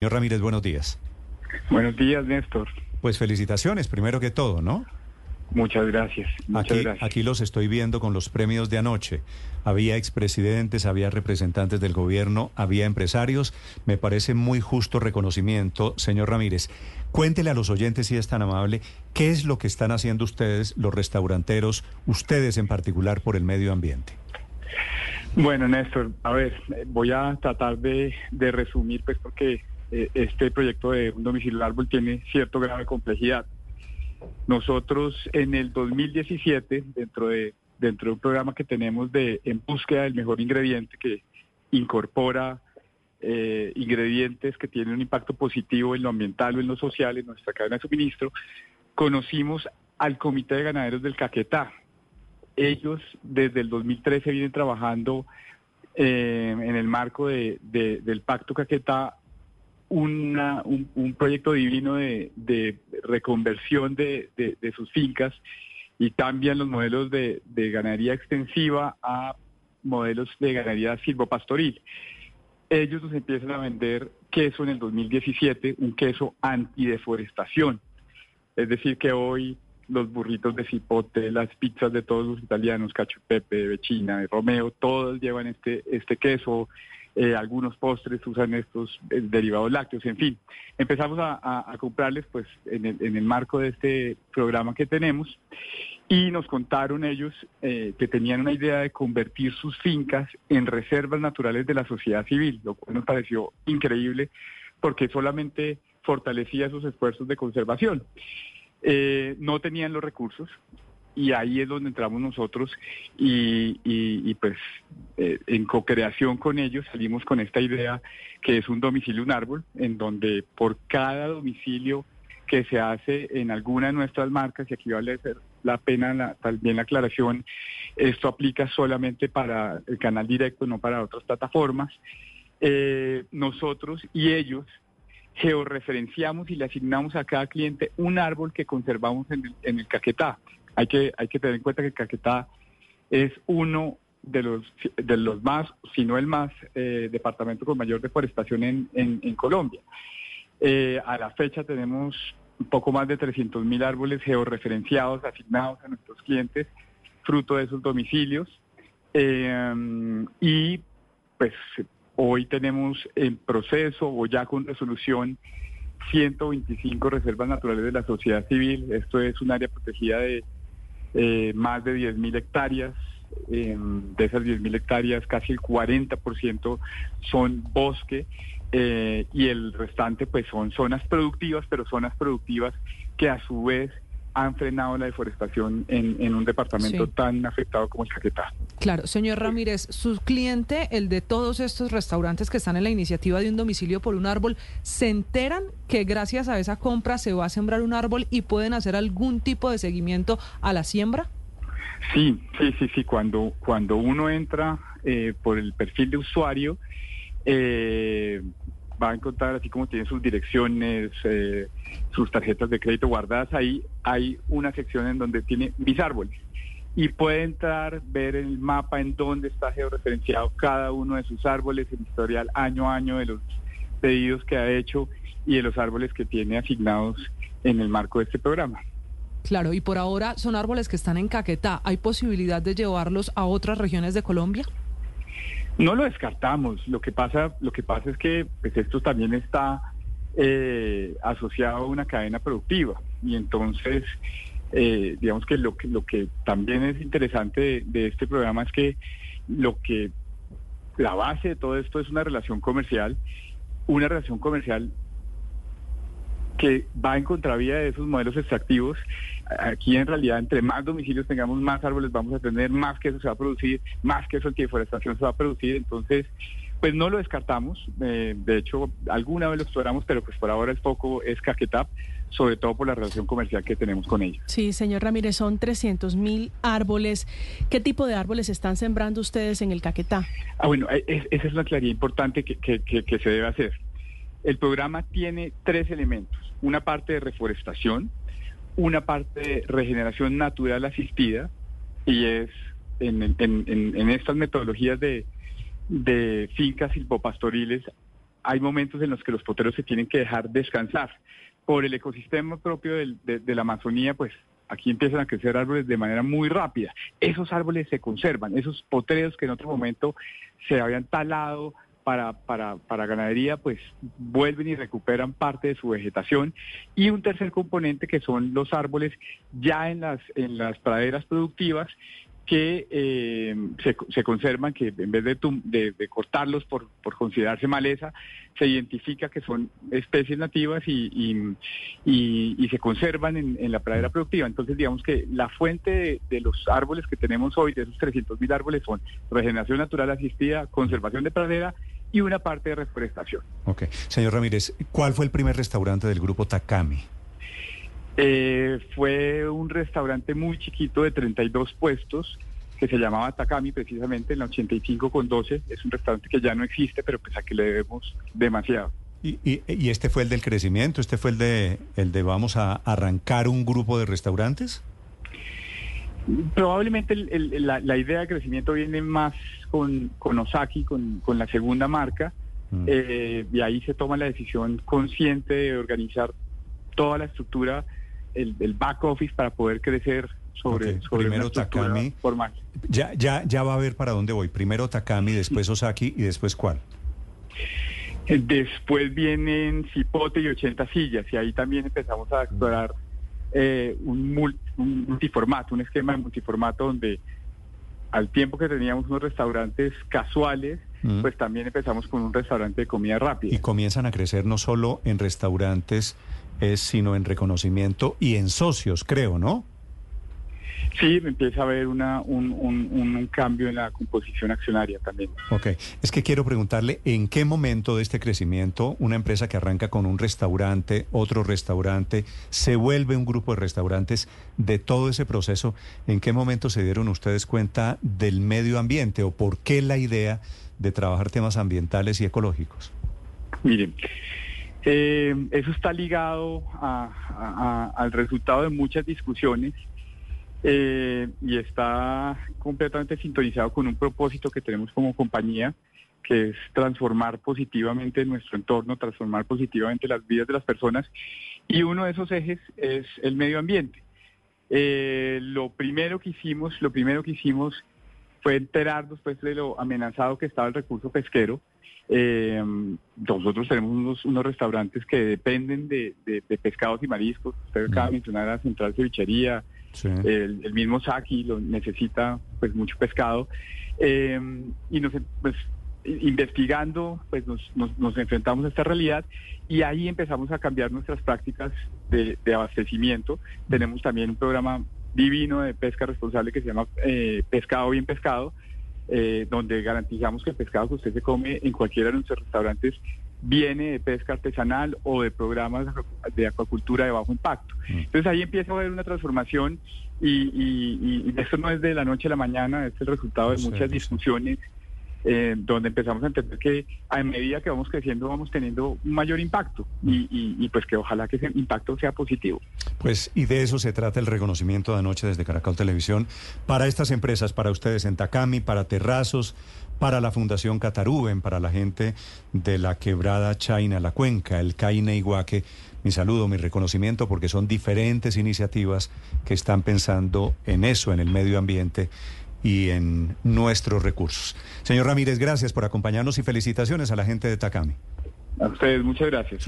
Señor Ramírez, buenos días. Buenos días, Néstor. Pues felicitaciones, primero que todo, ¿no? Muchas gracias. Muchas aquí, gracias. aquí los estoy viendo con los premios de anoche. Había expresidentes, había representantes del gobierno, había empresarios. Me parece muy justo reconocimiento, señor Ramírez. Cuéntele a los oyentes, si es tan amable, qué es lo que están haciendo ustedes, los restauranteros, ustedes en particular, por el medio ambiente. Bueno, Néstor, a ver, voy a tratar de, de resumir, pues porque eh, este proyecto de un domicilio árbol tiene cierto grado de complejidad. Nosotros en el 2017, dentro de, dentro de un programa que tenemos de en búsqueda del mejor ingrediente que incorpora eh, ingredientes que tienen un impacto positivo en lo ambiental o en lo social, en nuestra cadena de suministro, conocimos al Comité de Ganaderos del Caquetá. Ellos desde el 2013 vienen trabajando eh, en el marco de, de, del Pacto Caquetá una, un, un, proyecto divino de, reconversión de, sus fincas y cambian los modelos de, ganadería extensiva a modelos de ganadería silvopastoril. Ellos nos empiezan a vender queso en el 2017, un queso antideforestación. Es decir, que hoy los burritos de cipote, las pizzas de todos los italianos, cacho pepe, de Vecina, de Romeo, todos llevan este, este queso, eh, algunos postres usan estos eh, derivados lácteos, en fin. Empezamos a, comprarles pues en el, marco de este programa que tenemos y nos contaron ellos eh, que tenían una idea de convertir sus fincas en reservas naturales de la sociedad civil, lo cual nos pareció increíble porque solamente fortalecía sus esfuerzos de conservación. no tenían los recursos, y ahí es donde entramos nosotros y, pues eh, en co-creación con ellos salimos con esta idea que es un domicilio, un árbol, en donde por cada domicilio que se hace en alguna de nuestras marcas, y aquí vale ser la pena la, también la aclaración, esto aplica solamente para el canal directo, no para otras plataformas, eh, nosotros y ellos georreferenciamos y le asignamos a cada cliente un árbol que conservamos en el caquetá. Hay que, hay que tener en cuenta que Caquetá es uno de los, de los más, si no el más, eh, departamento con mayor deforestación en, en, Colombia. Eh, a la fecha tenemos un poco más de 300 mil árboles georreferenciados, asignados a nuestros clientes, fruto de esos domicilios. Eh, y pues hoy tenemos en proceso o ya con resolución 125 reservas naturales de la sociedad civil. Esto es un área protegida de eh, más de 10.000 hectáreas. De esas 10.000 hectáreas, casi el 40% son bosque eh, y el restante pues son zonas productivas, pero zonas productivas que a su vez han frenado la deforestación en, un departamento tan afectado como el Caquetá. Claro, señor Ramírez, su cliente, el de todos estos restaurantes que están en la iniciativa de un domicilio por un árbol, ¿se enteran que gracias a esa compra se va a sembrar un árbol y pueden hacer algún tipo de seguimiento a la siembra? Sí, sí, sí, sí. Cuando, cuando uno entra eh, por el perfil de usuario, eh, va a encontrar, así como tiene sus direcciones, eh, sus tarjetas de crédito guardadas, ahí hay una sección en donde tiene mis árboles. Y puede entrar, ver el mapa en donde está georreferenciado cada uno de sus árboles, el historial año a año de los pedidos que ha hecho y de los árboles que tiene asignados en el marco de este programa. Claro, y por ahora son árboles que están en Caquetá. ¿Hay posibilidad de llevarlos a otras regiones de Colombia? No lo descartamos. Lo que pasa, lo que pasa es que pues, esto también está eh, asociado a una cadena productiva y entonces eh, digamos que lo que lo que también es interesante de, este programa es que lo que la base de todo esto es una relación comercial, una relación comercial que va en contravía de esos modelos extractivos. Aquí en realidad, entre más domicilios tengamos, más árboles vamos a tener, más que eso se va a producir, más que eso antideforestación se va a producir. Entonces, pues no lo descartamos. Eh, de hecho, alguna vez lo exploramos, pero pues por ahora el foco es Caquetá, sobre todo por la relación comercial que tenemos con ellos. Sí, señor Ramírez, son 300 mil árboles. ¿Qué tipo de árboles están sembrando ustedes en el Caquetá? Ah, bueno, e, esa es la claridad importante que, que se debe hacer. El programa tiene tres elementos una parte de reforestación, una parte de regeneración natural asistida, y es en, estas metodologías de, fincas silvopastoriles hay momentos en los que los poteros se tienen que dejar descansar. Por el ecosistema propio de, la Amazonía, pues aquí empiezan a crecer árboles de manera muy rápida. Esos árboles se conservan, esos potreros que en otro momento se habían talado para, para, para, ganadería, pues vuelven y recuperan parte de su vegetación. Y un tercer componente que son los árboles ya en las, en las praderas productivas que eh, se, conservan, que en vez de, de, cortarlos por, considerarse maleza, se identifica que son especies nativas y, y, se conservan en, la pradera productiva. Entonces, digamos que la fuente de, los árboles que tenemos hoy, de esos 300 mil árboles, son regeneración natural asistida, conservación de pradera y una parte de reforestación. Ok. Señor Ramírez, ¿cuál fue el primer restaurante del grupo Takami? Eh, fue un restaurante muy chiquito de 32 puestos que se llamaba Takami precisamente en la 85 con 12. Es un restaurante que ya no existe, pero pues a que le debemos demasiado. ¿Y, y, este fue el del crecimiento? ¿Este fue el de, el de vamos a arrancar un grupo de restaurantes? Probablemente la, idea de crecimiento viene más con, con Osaki, con, con la segunda marca, mm. eh, y ahí se toma la decisión consciente de organizar toda la estructura el, back office para poder crecer sobre, Primero Takami, formal. Ya, ya, ya va a ver para dónde voy. Primero Takami, después Osaki y después cuál. Después vienen Cipote y 80 sillas y ahí también empezamos a explorar eh, un, multiformato, un esquema de multiformato donde al tiempo que teníamos unos restaurantes casuales, mm. pues también empezamos con un restaurante de comida rápida. Y comienzan a crecer no solo en restaurantes es sino en reconocimiento y en socios, creo, ¿no? Sí, empieza a haber una, un, un, cambio en la composición accionaria también. Ok, es que quiero preguntarle en qué momento de este crecimiento una empresa que arranca con un restaurante, otro restaurante, se vuelve un grupo de restaurantes, de todo ese proceso, ¿en qué momento se dieron ustedes cuenta del medio ambiente o por qué la idea de trabajar temas ambientales y ecológicos? Miren, eh, eso está ligado al resultado de muchas discusiones eh, y está completamente sintonizado con un propósito que tenemos como compañía, que es transformar positivamente nuestro entorno, transformar positivamente las vidas de las personas. Y uno de esos ejes es el medio ambiente. Eh, lo primero que hicimos, lo primero que hicimos fue enterarnos pues, de lo amenazado que estaba el recurso pesquero eh, nosotros tenemos unos, restaurantes que dependen de, pescados y mariscos. Usted acaba de mencionar la central cevichería, el, mismo Saki lo necesita pues mucho pescado. Eh, y nos, pues, investigando, pues nos, enfrentamos a esta realidad y ahí empezamos a cambiar nuestras prácticas de, abastecimiento. Tenemos también un programa divino de pesca responsable que se llama eh, Pescado Bien Pescado, eh, donde garantizamos que el pescado que usted se come en cualquiera de nuestros restaurantes viene de pesca artesanal o de programas de acuacultura de bajo impacto. Mm. Entonces ahí empieza a haber una transformación y, y, esto no es de la noche a la mañana, es el resultado de muchas discusiones eh, donde empezamos a entender que a medida que vamos creciendo vamos teniendo un mayor impacto y, pues que ojalá que ese impacto sea positivo. Pues y de eso se trata el reconocimiento de anoche desde Caracol Televisión para estas empresas, para ustedes en Takami, para Terrazos, para la Fundación Cataruben, para la gente de la quebrada China, la cuenca, el Caine Iguaque. Mi saludo, mi reconocimiento, porque son diferentes iniciativas que están pensando en eso, en el medio ambiente y en nuestros recursos. Señor Ramírez, gracias por acompañarnos y felicitaciones a la gente de Takami. A ustedes, muchas gracias.